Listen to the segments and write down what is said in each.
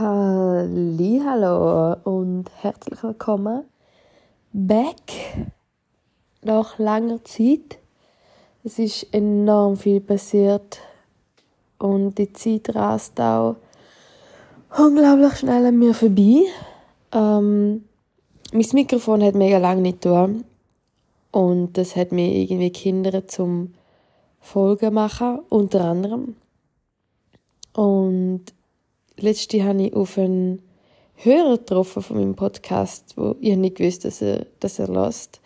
Hallo und herzlich willkommen back nach langer Zeit. Es ist enorm viel passiert und die Zeit rast auch unglaublich schnell an mir vorbei. Ähm, mein Mikrofon hat mega lange nicht getan und das hat mich irgendwie gehindert zum Folgen machen, unter anderem. Und letzte habe ich auf einen Hörer getroffen von meinem Podcast, wo ich nicht gewusst, dass er, dass er lässt.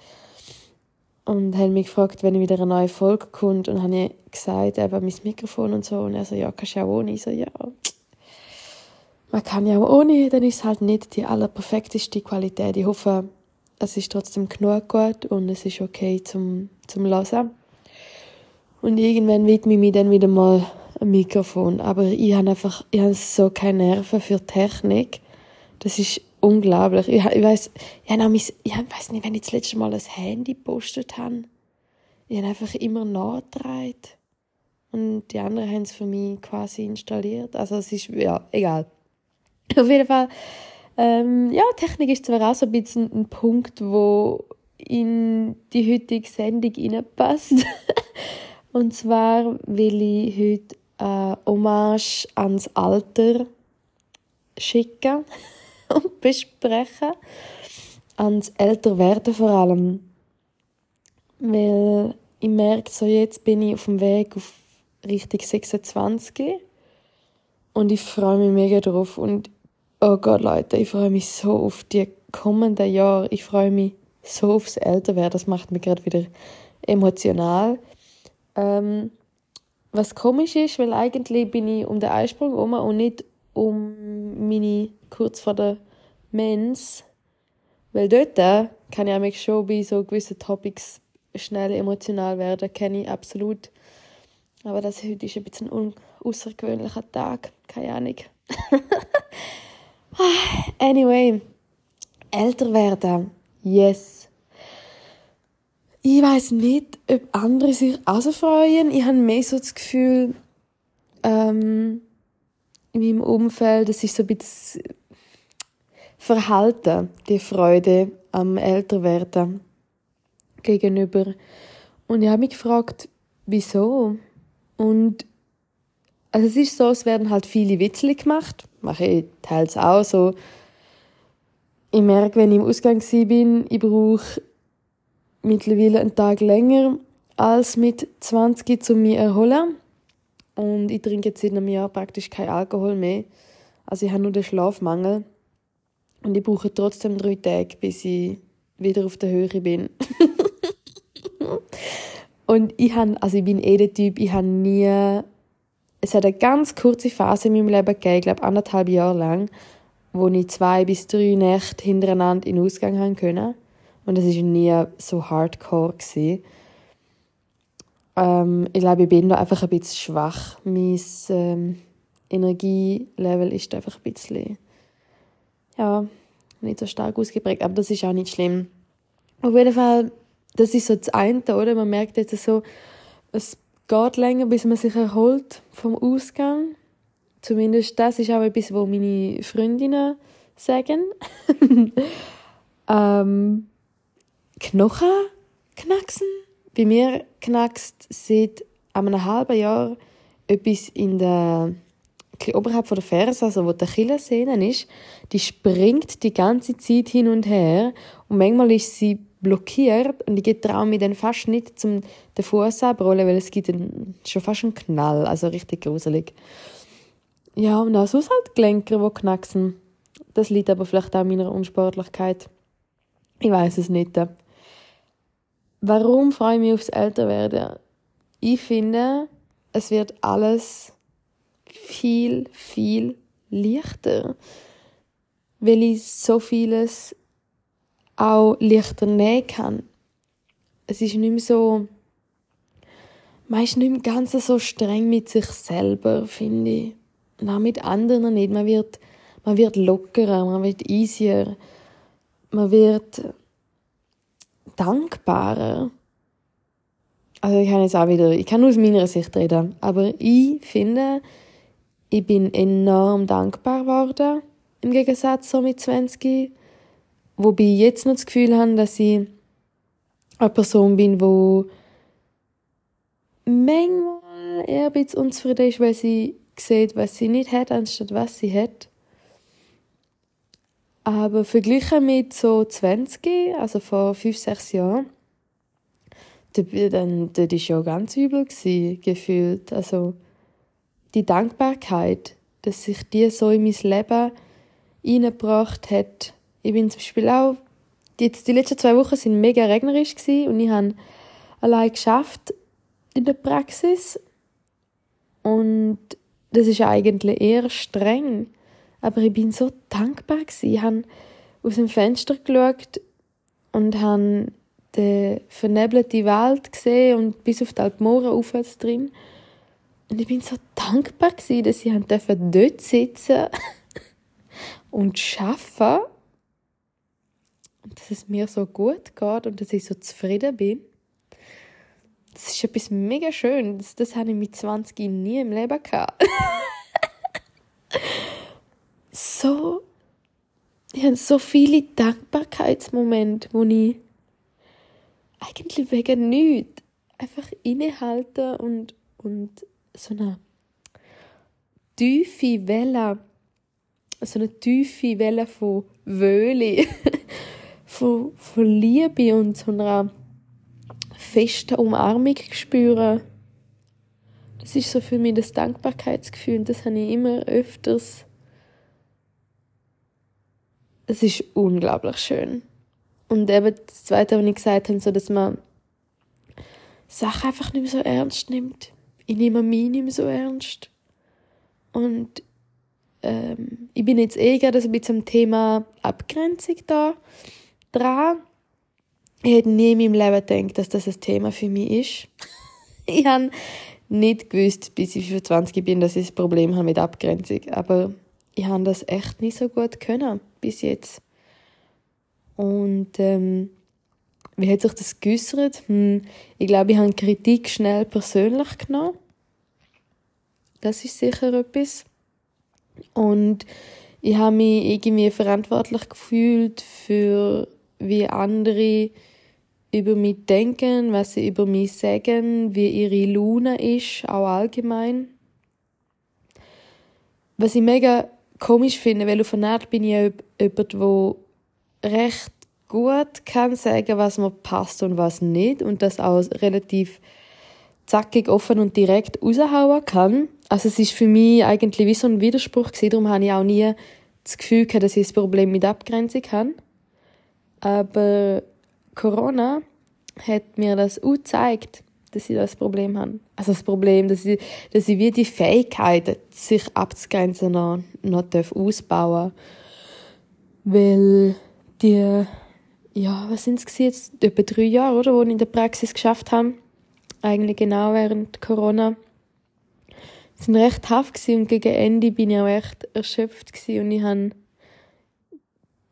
Und hat mich gefragt, wenn wieder eine neue Folge kommt. Und habe ich gesagt, eben mein Mikrofon und so. Und er so, ja, kannst du auch ohne? Ich so, ja. Man kann ja auch ohne, dann ist es halt nicht die allerperfekteste Qualität. Ich hoffe, es ist trotzdem genug gut und es ist okay zum, zum Hören. Und irgendwann widme ich mich dann wieder mal ein Mikrofon. Aber ich habe einfach, ich habe so keine Nerven für Technik. Das ist unglaublich. Ich, ich weiß, ich, ich nicht, wenn ich das letzte Mal ein Handy gepostet habe. Ich habe einfach immer nachgetragen. Und die anderen haben es für mich quasi installiert. Also es ist, ja, egal. Auf jeden Fall, ähm, ja, Technik ist zwar auch so ein bisschen ein Punkt, wo in die heutige Sendung reinpasst. Und zwar will ich heute äh, Hommage ans Alter schicken und besprechen. Ans Älterwerden vor allem. Weil ich merke, so jetzt bin ich auf dem Weg auf Richtung 26 und ich freue mich mega drauf und oh Gott, Leute, ich freue mich so auf die kommenden Jahre. Ich freue mich so aufs Älterwerden. Das macht mich gerade wieder emotional. Ähm, was komisch ist, weil eigentlich bin ich um den Eisprung herum und nicht um meine kurz vor der Mens. Weil dort kann ich mich schon bei so gewissen Topics schnell emotional werden, kenne ich absolut. Aber das heute ist ein bisschen ein außergewöhnlicher Tag, keine Ahnung. anyway, älter werden, yes. Ich weiß nicht, ob andere sich auch so freuen. Ich habe mehr so das Gefühl, ähm, in meinem Umfeld, das ist so ein bisschen Verhalten, die Freude am Älterwerden gegenüber. Und ich habe mich gefragt, wieso? Und also es ist so, es werden halt viele Witzel gemacht. Mache ich teils auch so. Ich merke, wenn ich im Ausgang bin, ich brauche mittlerweile einen Tag länger als mit 20 zu mir erholen. Und ich trinke jetzt seit einem Jahr praktisch kein Alkohol mehr. Also ich habe nur den Schlafmangel. Und ich brauche trotzdem drei Tage, bis ich wieder auf der Höhe bin. und ich habe, also ich bin eh der Typ, ich habe nie, es hat eine ganz kurze Phase in meinem Leben gegeben, ich glaube anderthalb Jahre lang, wo ich zwei bis drei Nächte hintereinander in den Ausgang haben können. Und es war nie so hardcore. Ähm, ich glaube, ich bin da einfach ein bisschen schwach. Mein ähm, Energielevel ist einfach ein bisschen, ja, nicht so stark ausgeprägt. Aber das ist auch nicht schlimm. Auf jeden Fall, das ist so das eine, oder? Man merkt jetzt so, es geht länger, bis man sich erholt vom Ausgang. Zumindest das ist auch etwas, was meine Freundinnen sagen. ähm, Knochen knacksen. Bei mir knackst seit einem halben Jahr etwas in der oberhalb von der Ferse, also wo der Achillessehne ist, die springt die ganze Zeit hin und her und manchmal ist sie blockiert und ich traue mich dann fast nicht zum den Fuß abrollen, weil es gibt dann schon fast einen Knall, also richtig gruselig. Ja, und auch sonst halt Gelenke, die knacksen. Das liegt aber vielleicht auch an meiner Unsportlichkeit. Ich weiß es nicht. Warum freue ich mich aufs Älterwerden? Ich finde, es wird alles viel, viel leichter, weil ich so vieles auch leichter nehmen kann. Es ist nicht mehr so, man ist nicht mehr ganz so streng mit sich selber, finde ich. Und auch mit anderen nicht. Man wird, man wird lockerer, man wird easier, man wird dankbarer. Also ich kann jetzt auch wieder, ich kann nur aus meiner Sicht reden, aber ich finde, ich bin enorm dankbar geworden, im Gegensatz so mit 20. Wobei ich jetzt noch das Gefühl habe, dass ich eine Person bin, die manchmal eher ein bisschen unzufrieden ist, weil sie sieht, was sie nicht hat, anstatt was sie hat. Aber verglichen mit so 20, also vor 5, 6 Jahren, dann, das war ja ganz übel, gewesen, gefühlt. Also, die Dankbarkeit, dass sich die so in mein Leben eingebracht hat. Ich bin zum Beispiel auch, jetzt die letzten zwei Wochen sind mega regnerisch gewesen und ich habe allein geschafft in der Praxis. Und das ist eigentlich eher streng. Aber ich bin so dankbar. Ich habe aus dem Fenster geschaut und habe den vernebelten Wald gesehen und bis auf die Alpmoren aufwärts drin. Und ich bin so dankbar dass ich dort sitzen und arbeiten und dass es mir so gut geht und dass ich so zufrieden bin. Das ist etwas mega Schönes. Das, das habe ich mit 20 nie im Leben gehabt. so, ich habe so viele Dankbarkeitsmomente, wo ich eigentlich wegen nichts einfach innehalten und, und so eine tiefe Welle, so eine tiefe Welle von Wöhle, von, von Liebe und so einer festen Umarmung spüren. Das ist so für mich das Dankbarkeitsgefühl und das habe ich immer öfters. Es ist unglaublich schön. Und eben das Zweite, was ich gesagt habe, so, dass man Sachen einfach nicht mehr so ernst nimmt. Ich nehme mich nicht mehr so ernst. Und ähm, ich bin jetzt eh gerade ein bisschen am Thema Abgrenzung da dran. Ich hätte nie in meinem Leben gedacht, dass das ein Thema für mich ist. ich habe nicht gewusst, bis ich 25 bin, dass ich ein Problem habe mit Abgrenzung. Aber ich habe das echt nicht so gut können bis jetzt. Und ähm, wie hat sich das geäussert? Hm, ich glaube, ich habe Kritik schnell persönlich genommen. Das ist sicher etwas. Und ich habe mich irgendwie verantwortlich gefühlt für wie andere über mich denken, was sie über mich sagen, wie ihre Laune ist, auch allgemein. Was ich mega komisch finde, weil auf eine Art bin ich jemand, der recht gut kann sagen, was mir passt und was nicht und das auch relativ zackig, offen und direkt raushauen kann. Also es ist für mich eigentlich wie so ein Widerspruch darum habe ich auch nie das Gefühl gehabt, dass ich ein Problem mit Abgrenzung habe. Aber Corona hat mir das auch gezeigt, dass ich das Problem habe. Also das Problem, dass ich, dass ich wie die Fähigkeit, sich abzugrenzen, noch, noch ausbauen. Weil die, ja, was sind es jetzt? Etwa drei Jahre, oder? Wo ich in der Praxis geschafft habe. Eigentlich genau während Corona. Sie sind recht haft und gegen Ende bin ich auch echt erschöpft und ich habe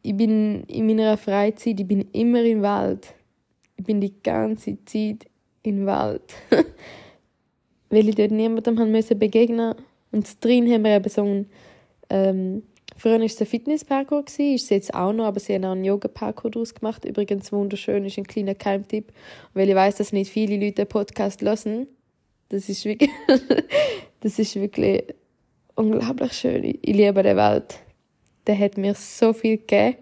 ich bin in meiner Freizeit, ich bin immer im Wald. Ich bin die ganze Zeit im Wald. Weil ich dort niemandem haben müssen begegnen Und drin haben wir eben so einen, ähm, Früher war es ein Fitnessparcours, ist es jetzt auch noch, aber sie haben auch einen Yoga-Parcours daraus gemacht. Übrigens wunderschön, ist ein kleiner Keimtipp. Weil ich weiß, dass nicht viele Leute den Podcast hören. Das ist wirklich, das ist wirklich unglaublich schön. Ich liebe die Welt. Der hat mir so viel gegeben.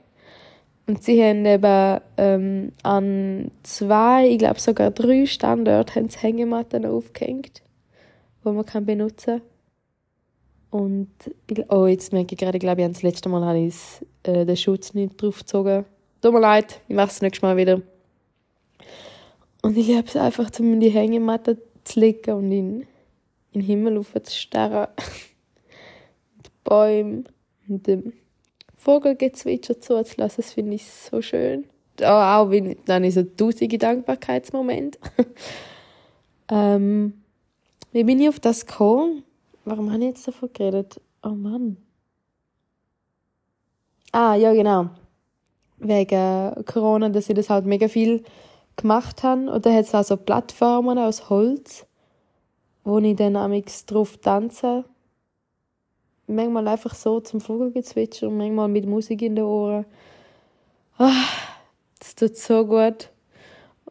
Und sie haben eben ähm, an zwei, ich glaube sogar drei Standorten haben sie Hängematten aufgehängt, die man kann benutzen kann. Und oh, jetzt merke ich gerade, ich glaube, ich das letzte Mal habe ich äh, den Schutz nicht draufgezogen. Tut mir leid, ich mache es nächstes Mal wieder. Und ich liebe es einfach, um in die Hängematte zu liegen und in, in den Himmel zu starren. die Bäume und dem Vogelgezwitscher zuzulassen, das finde ich so schön. Auch wenn, dann ist so tausende Dankbarkeitsmomente. ähm, wie bin ich auf das gekommen? Warum habe ich jetzt davon geredet? Oh Mann. Ah, ja, genau. Wegen Corona, dass ich das halt mega viel gemacht habe. Und da hat es auch so Plattformen aus Holz, wo ich dann amigs drauf tanze. Manchmal einfach so zum Vogelgezwitscher und manchmal mit Musik in den Ohren. Ah, das tut so gut.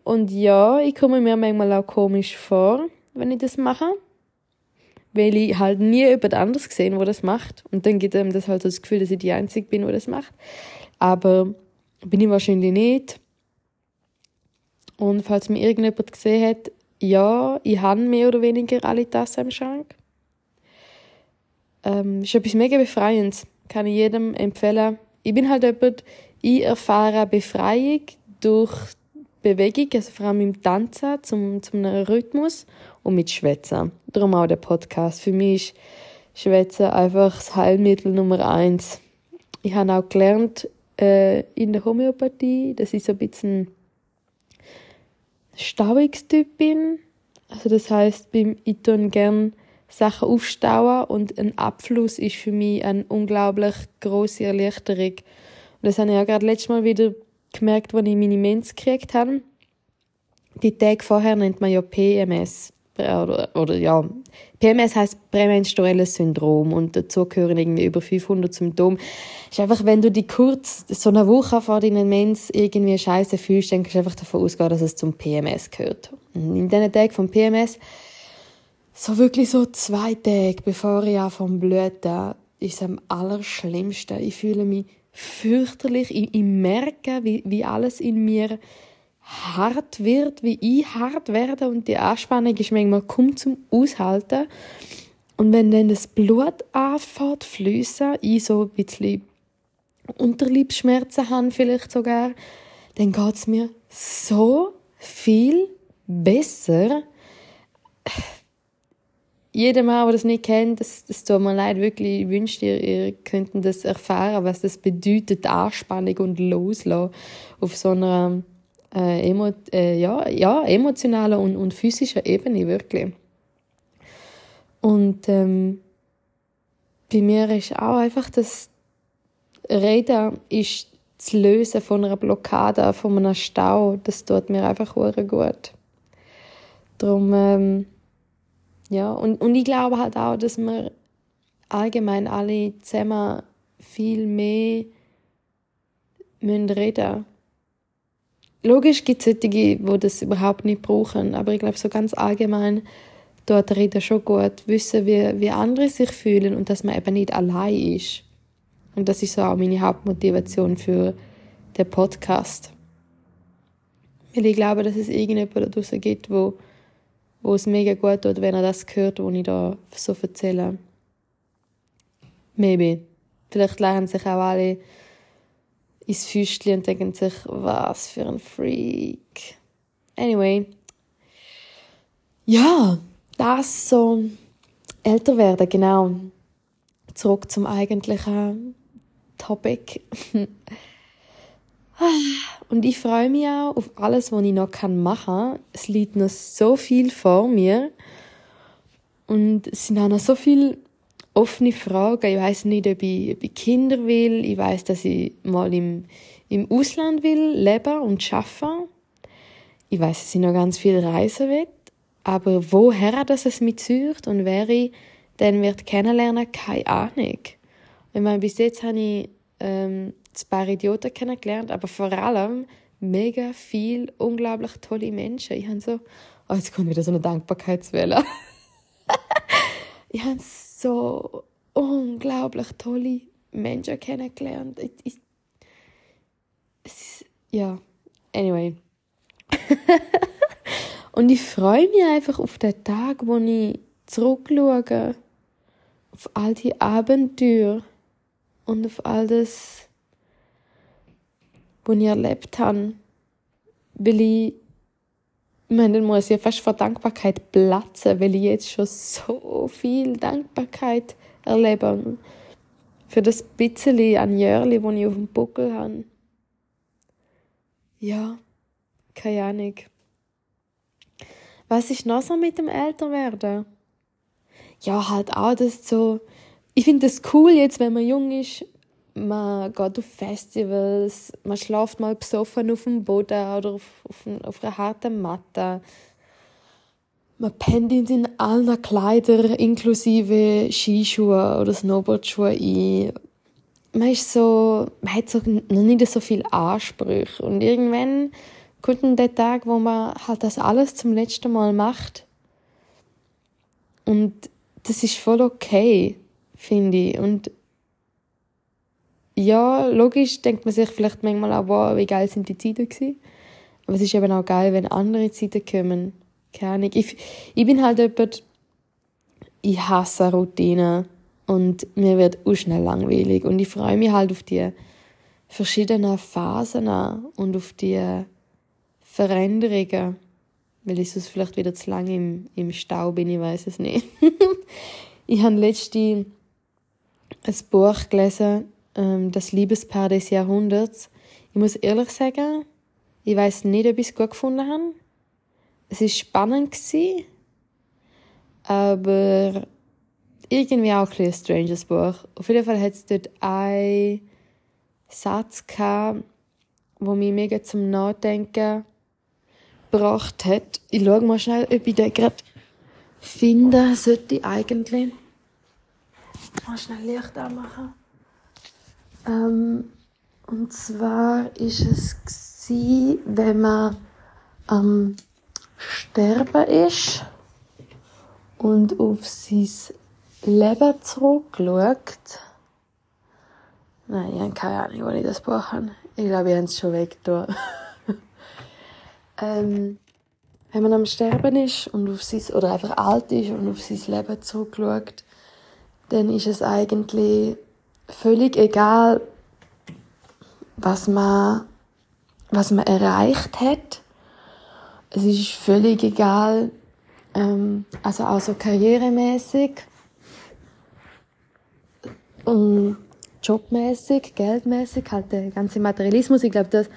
Und ja, ich komme mir manchmal auch komisch vor, wenn ich das mache. Weil ich halt nie jemand anders gesehen, wo das macht. Und dann gibt einem das halt so das Gefühl, dass ich die Einzige bin, wo das macht. Aber bin ich wahrscheinlich nicht. Und falls mir irgendjemand gesehen hat, ja, ich habe mehr oder weniger alle Tassen im Schrank. Ähm, ist etwas mega Befreiendes. Kann ich jedem empfehlen. Ich bin halt jemand, ich erfahre Befreiung durch Bewegung, also vor allem im Tanzen, zum, zum Rhythmus und mit Schwätzen. Darum auch der Podcast. Für mich ist Schwätzen einfach das Heilmittel Nummer eins. Ich habe auch gelernt äh, in der Homöopathie, dass ich so ein bisschen Stauungstyp bin. Also das heißt, ich tue gerne Sachen aufstauen und ein Abfluss ist für mich eine unglaublich große Erleichterung. Und das habe ich auch gerade letztes Mal wieder gemerkt, als ich meine Mens gekriegt habe. Die Tage vorher nennt man ja PMS. Oder, oder ja, PMS heißt prämenstruelles Syndrom und dazu gehören irgendwie über 500 Symptome. Ist einfach, wenn du dich kurz so eine Woche vor deinen Mens irgendwie scheiße fühlst, dann kannst du einfach davon ausgehen, dass es zum PMS gehört. Und in diesen Tagen vom PMS, so wirklich so zwei Tage bevor ich vom blühten, ist es am allerschlimmsten. Ich fühle mich fürchterlich. Ich, ich merke, wie, wie alles in mir hart wird, wie ich hart werde und die Anspannung ist manchmal kaum zum Aushalten. Und wenn dann das Blut anfängt zu ich so ein bisschen Unterliebsschmerzen habe vielleicht sogar, dann geht es mir so viel besser. Jeder Mann, der das nicht kennt, das, das tut mir leid, wirklich, ich wünschte, ihr, ihr könntet das erfahren, was das bedeutet, Anspannung und Loslassen auf so einer äh, emo äh, ja, ja, emotionaler und, und physischer Ebene, wirklich. Und ähm, bei mir ist auch einfach das Reden ist das Lösen von einer Blockade, von einem Stau, das tut mir einfach gut. Darum, ähm, ja, und, und ich glaube halt auch, dass wir allgemein alle zusammen viel mehr müssen reden Logisch gibt es solche, die das überhaupt nicht brauchen, aber ich glaube, so ganz allgemein dort reden schon gut, wissen, wie, wie andere sich fühlen und dass man eben nicht allein ist. Und das ist so auch meine Hauptmotivation für den Podcast. Weil ich glaube, dass es irgendjemand da draußen gibt, wo, wo es mega gut tut, wenn er das hört, was ich da so erzähle. Maybe. Vielleicht lernen sich auch alle ins Füßchen und denken sich, was für ein Freak. Anyway. Ja, das so älter werden, genau. Zurück zum eigentlichen Topic. Und ich freue mich auch auf alles, was ich noch machen kann. Es liegt noch so viel vor mir. Und es sind auch noch so viele offene Fragen. Ich weiß nicht, ob ich, ob ich, Kinder will. Ich weiß, dass ich mal im, im Ausland will leben und arbeiten. Ich weiß, dass ich noch ganz viel reisen will. Aber woher das es mich zieht und wer ich dann wird kennenlernen, keine Ahnung. Ich meine, bis jetzt habe ich ähm, ein paar Idioten kennengelernt, aber vor allem mega viel unglaublich tolle Menschen. Ich habe so, oh, jetzt kommt wieder so eine Dankbarkeitswelle. ich habe so unglaublich tolle Menschen kennengelernt. Ich, ich, ist, ja, anyway. Und ich freue mich einfach auf den Tag, wo ich zurückschaue, auf all die Abenteuer und auf all das, was ich erlebt habe. Weil ich meine, dann muss ich fast vor Dankbarkeit platzen, weil ich jetzt schon so viel Dankbarkeit erlebe. Für das bisschen an Jörli, das ich auf dem Buckel habe. Ja, keine Ahnung. Was ist noch so mit dem Älterwerden? Ja, halt auch das so. Ich finde das cool jetzt, wenn man jung ist, man geht auf Festivals, man schläft mal besoffen auf dem Boden oder auf, auf, auf einer harten Matte. man pennt in seinen allen Kleidern inklusive Skischuhe oder Snowboardschuhe ein. Man ist so, man hat so noch nicht so viel Ansprüche und irgendwann kommt dann der Tag, wo man halt das alles zum letzten Mal macht und das ist voll okay, finde ich und ja, logisch denkt man sich vielleicht manchmal auch, wow, wie geil sind die Zeiten gewesen. Aber es ist eben auch geil, wenn andere Zeiten kommen. Keine Ahnung. Ich, ich bin halt jemand, ich hasse Routinen und mir wird auch schnell langweilig. Und ich freue mich halt auf die verschiedenen Phasen und auf die Veränderungen. Weil ich sonst vielleicht wieder zu lange im, im Stau bin, ich weiß es nicht. ich habe letztens ein Buch gelesen, ähm, das Liebespaar des Jahrhunderts. Ich muss ehrlich sagen, ich weiß nicht, ob ich es gut gefunden habe. Es war spannend, gewesen, aber irgendwie auch ein, ein stranges Buch. Auf jeden Fall hat es dort einen Satz gehabt, der mich mega zum Nachdenken gebracht hat. Ich schaue mal schnell, ob ich den gerade finden sollte eigentlich. Mal schnell Licht anmachen. Ähm, und zwar ist es gewesen, wenn man am Sterben ist und auf sein Leben zurückschaut. Nein, ich habe keine Ahnung, wo ich das Buch habe. Ich glaube, ich habe es schon weggetan. ähm, wenn man am Sterben ist und auf sein, oder einfach alt ist und auf sein Leben zurückschaut, dann ist es eigentlich völlig egal, was man, was man erreicht hat. Es ist völlig egal, ähm, also auch so karrieremäßig und jobmäßig, geldmäßig, halt der ganze Materialismus. Ich glaube, dass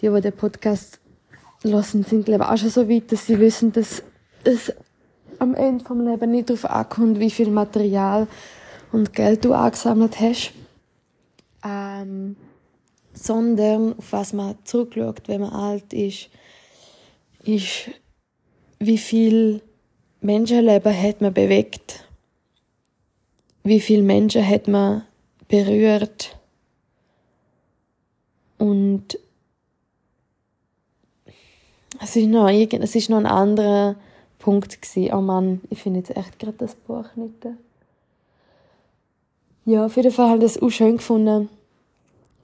die, die den Podcast lassen, sind glaube auch schon so weit, dass sie wissen, dass es am Ende vom Leben nicht darauf ankommt, wie viel Material und Geld du angesammelt hast, ähm, sondern auf was man zurückschaut, wenn man alt ist, ist, wie viel Menschenleben hat man bewegt, wie viele Menschen hat man berührt und es ist noch, es ist noch ein anderer Punkt gewesen. Oh Mann, ich finde jetzt echt gerade das Buch nicht. Ja, auf jeden Fall habe ich das auch schön gefunden.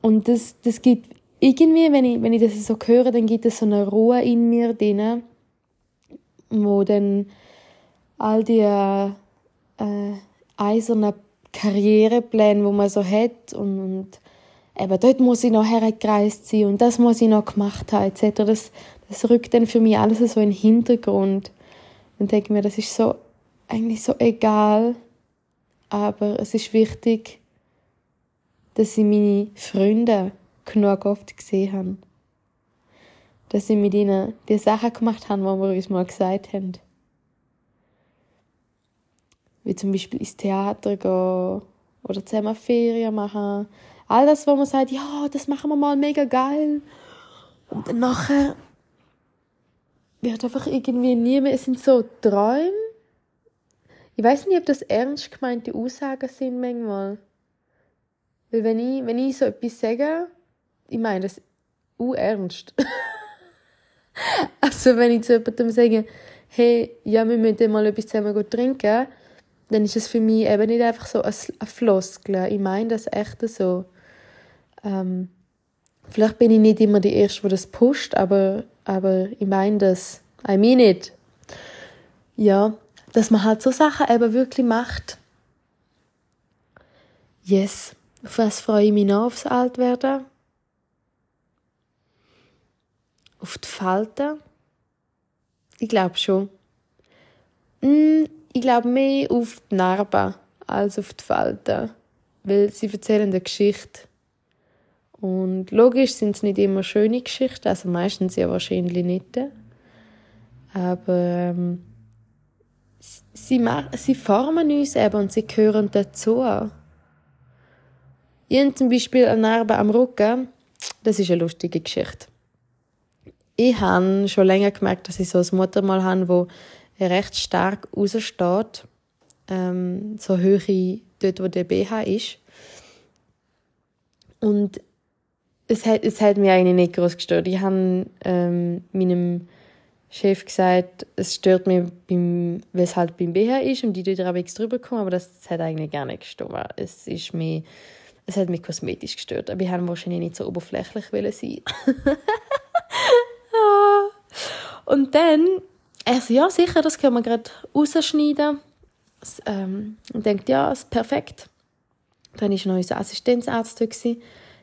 Und das, das gibt irgendwie, wenn ich, wenn ich das so höre, dann gibt es so eine Ruhe in mir drin, wo dann all die äh, eisernen Karrierepläne, wo man so hat und, und eben dort muss ich noch hergereist sein und das muss ich noch gemacht haben etc. Das, das rückt dann für mich alles so in den Hintergrund. Und denke mir, das ist so eigentlich so egal, aber es ist wichtig, dass ich meine Freunde genug oft gesehen habe. Dass ich mit ihnen die Sachen gemacht habe, die wir uns mal gesagt haben. Wie zum Beispiel ins Theater gehen oder zusammen Ferien machen. All das, wo man sagt, ja, das machen wir mal mega geil. Und dann nachher wird einfach irgendwie nie mehr, es sind so Träume, ich weiß nicht, ob das ernst gemeinte Aussagen sind manchmal. Weil wenn ich, wenn ich so etwas sage, ich meine das ernst. also wenn ich zu jemandem sage, hey, ja, wir müssen mal etwas zusammen trinken, dann ist es für mich eben nicht einfach so ein Floskel. Ich meine das echt so. Ähm, vielleicht bin ich nicht immer die Erste, die das pusht, aber, aber ich meine das. I mean it. Ja, dass man halt so Sachen eben wirklich macht. Yes. Auf was freue ich mich noch aufs Altwerden? Auf die Falten? Ich glaube schon. Mm, ich glaube mehr auf die Narben als auf die Falten. Weil sie erzählen eine Geschichte. Und logisch sind es nicht immer schöne Geschichten, also meistens ja wahrscheinlich nicht. Aber ähm, sie, sie formen uns eben und sie gehören dazu. Ich habe zum Beispiel eine Narbe am Rücken. Das ist eine lustige Geschichte. Ich habe schon länger gemerkt, dass ich so ein Muttermal habe, wo recht stark raussteht. Ähm, so Höhe dort, wo der BH ist. Und es hat, es hat mich eigentlich nicht groß gestört. Ich habe ähm, meinem Chef gesagt, es stört mich, beim, weil es halt beim BH ist und die auch drüber kommen, aber das, das hat eigentlich gar nicht gestört. Es ist mir, es hat mich kosmetisch gestört, aber ich wollte wahrscheinlich nicht so oberflächlich sein. und dann, er so, ja sicher, das können wir gerade rausschneiden. Ähm, und denkt, ja, ist perfekt. Dann war noch unser Assistenzarzt da.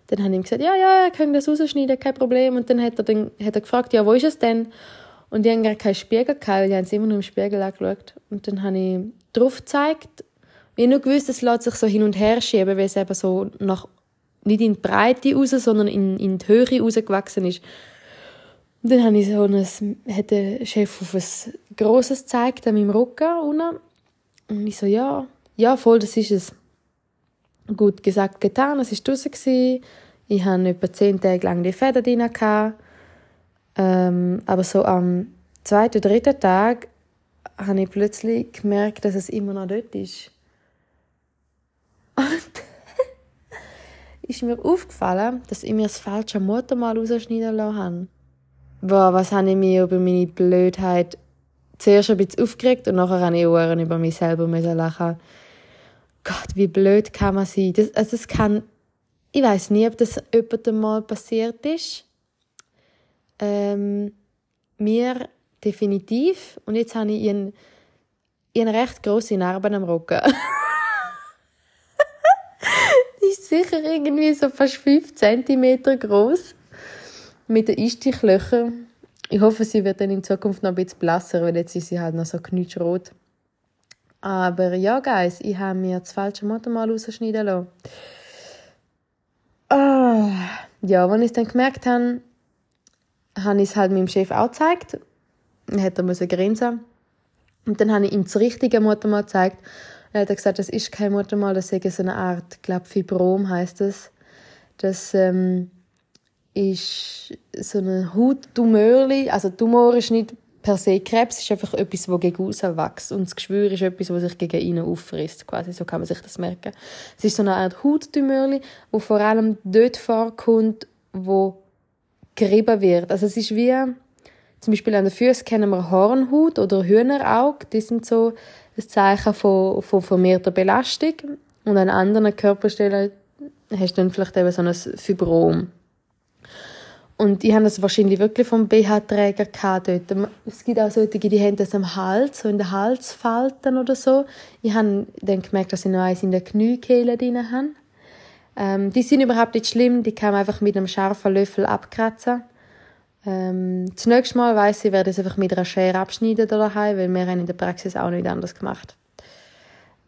Dann habe ich ihm gesagt, ja, ja, wir können das rausschneiden, kein Problem. Und dann hat er, dann, hat er gefragt, ja, wo ist es denn? Und die haben gar keinen Spiegel gehabt, weil die haben es immer nur im Spiegel angeschaut. Und dann habe ich drauf gezeigt. Ich habe nur gewusst, es lässt sich so hin und her schieben, weil es eben so nach, nicht in die Breite raus, sondern in, in die Höhe rausgewachsen ist. Und dann habe ich so ein, hat der Chef auf ein grosses gezeigt an meinem Rücken unten. Und ich so, ja, ja, voll, das ist es. Gut gesagt, getan, es war draussen. Ich hatte etwa zehn Tage lang die Fäden drin. Ähm, aber so am zweiten, dritten Tag habe ich plötzlich gemerkt, dass es immer noch dort ist. Und ist mir aufgefallen, dass ich mir das falsche Muttermal rausschneiden lassen habe. Boah, was habe ich mir über meine Blödheit zuerst ein bisschen aufgeregt und nachher habe ich Ohren über mich selber lachen. Gott, wie blöd kann man sein? Das, also das kann, ich weiß nie, ob das jemandem mal passiert ist. Ähm, mir definitiv. Und jetzt habe ich eine recht grosse Narbe am Rücken. die ist sicher irgendwie so fast 5 cm groß mit den Einstichlöchern. Ich hoffe, sie wird dann in Zukunft noch ein bisschen blasser, weil jetzt ist sie halt noch so knutschrot. Aber ja, Guys, ich habe mir das falsche Motto mal rausschneiden lassen. Oh. Ja, als ich es dann gemerkt habe, habe ich es halt meinem Chef auch gezeigt. Dann hat er grinsen. Und dann habe ich ihm das richtige Muttermal gezeigt. Und er hat gesagt, das ist kein Muttermal, das ist so eine Art, ich glaube, Fibrom heißt das. Das ähm, ist so eine Hauttumörli. Also Tumor ist nicht per se Krebs, ist einfach etwas, das gegen außen wächst. Und das Geschwür ist etwas, das sich gegen innen auffrisst. Quasi, so kann man sich das merken. Es ist so eine Art Hauttumörli, wo vor allem dort vorkommt, wo gerieben wird. Also es ist wie, zum Beispiel an den Füßen kennen wir Hornhaut oder Hühnerauge. Die sind so ein Zeichen von, von vermehrter Belastung. Und an anderen Körperstellen hast du dann vielleicht eben so ein Fibrom. Und ich habe das wahrscheinlich wirklich vom BH-Träger dort. Es gibt auch solche, die haben das am Hals, so in den Halsfalten oder so. Ich habe dann gemerkt, dass ich noch eins in der Kniekehle drin habe. Ähm, die sind überhaupt nicht schlimm, die kann man einfach mit einem scharfen Löffel abkratzen. Ähm, das Mal weiss ich, werde es einfach mit einer Schere abschneiden daheim, weil wir haben in der Praxis auch nicht anders gemacht.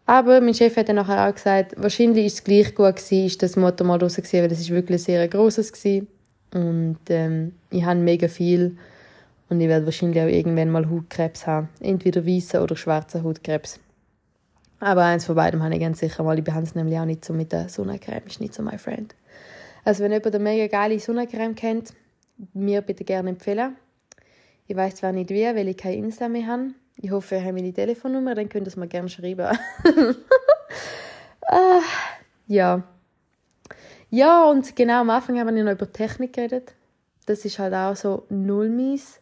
Aber mein Chef hat dann nachher auch gesagt, wahrscheinlich ist es gleich gut gewesen, ist das Motto mal raus gewesen, weil das ist wirklich sehr ein grosses gewesen. Und ähm, ich habe mega viel und ich werde wahrscheinlich auch irgendwann mal Hautkrebs haben. Entweder weißen oder schwarzen Hautkrebs. Aber eins von beidem habe ich ganz sicher mal. Ich behandle es nämlich auch nicht so mit der Sonnencreme. Ist nicht so mein Friend. Also wenn jemand eine mega geile Sonnencreme kennt, mir bitte gerne empfehlen. Ich weiß zwar nicht wie, weil ich kein Insta mehr habe. Ich hoffe, ihr habt meine Telefonnummer, dann könnt ihr es mir gerne schreiben. ah, ja. Ja, und genau am Anfang haben wir noch über Technik geredet. Das ist halt auch so null mies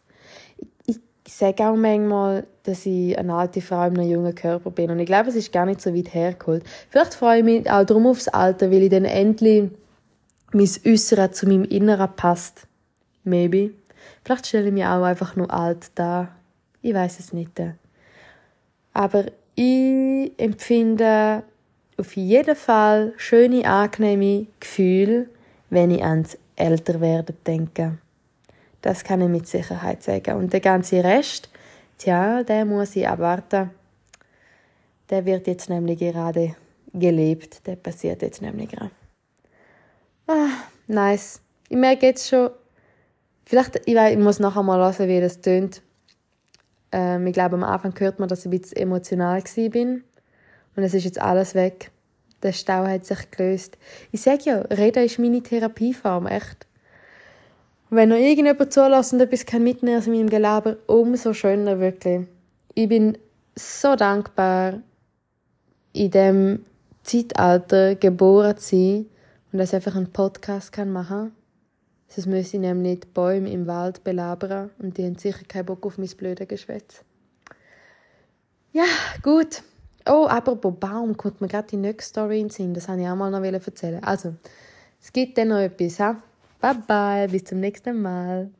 ich sage auch manchmal, dass ich eine alte Frau in einem jungen Körper bin. Und ich glaube, es ist gar nicht so weit hergeholt. Vielleicht freue ich mich auch darum aufs Alter, weil ich dann endlich mein Äußere zu meinem Inneren passt. Maybe. Vielleicht stelle ich mich auch einfach nur alt da. Ich weiß es nicht. Aber ich empfinde auf jeden Fall schöne, angenehme Gefühle, wenn ich ans Älterwerden denke. Das kann ich mit Sicherheit sagen. Und der ganze Rest, tja, der muss ich abwarten. Der wird jetzt nämlich gerade gelebt. Der passiert jetzt nämlich gerade. Ah, nice. Ich merke jetzt schon, vielleicht, ich, weiß, ich muss nachher mal hören, wie das tönt. Ähm, ich glaube, am Anfang hört man, dass ich ein bisschen emotional bin. Und es ist jetzt alles weg. Der Stau hat sich gelöst. Ich sage ja, Reden ist meine Therapieform, echt. Und wenn noch irgendjemand zulässt und etwas mitnehmen aus meinem Gelaber, umso schöner, wirklich. Ich bin so dankbar, in dem Zeitalter geboren zu sein und dass ich einfach einen Podcast kann machen kann. Sonst müsste ich nämlich die Bäume im Wald belabern und die haben sicher keinen Bock auf mein blödes Geschwätz. Ja, gut. Oh, apropos Baum, kommt mir gerade die nächste Story in den Sinn. Das wollte ich auch mal noch erzählen. Also, es gibt dann noch etwas. Ha? Bye bye, bis zum nächsten Mal.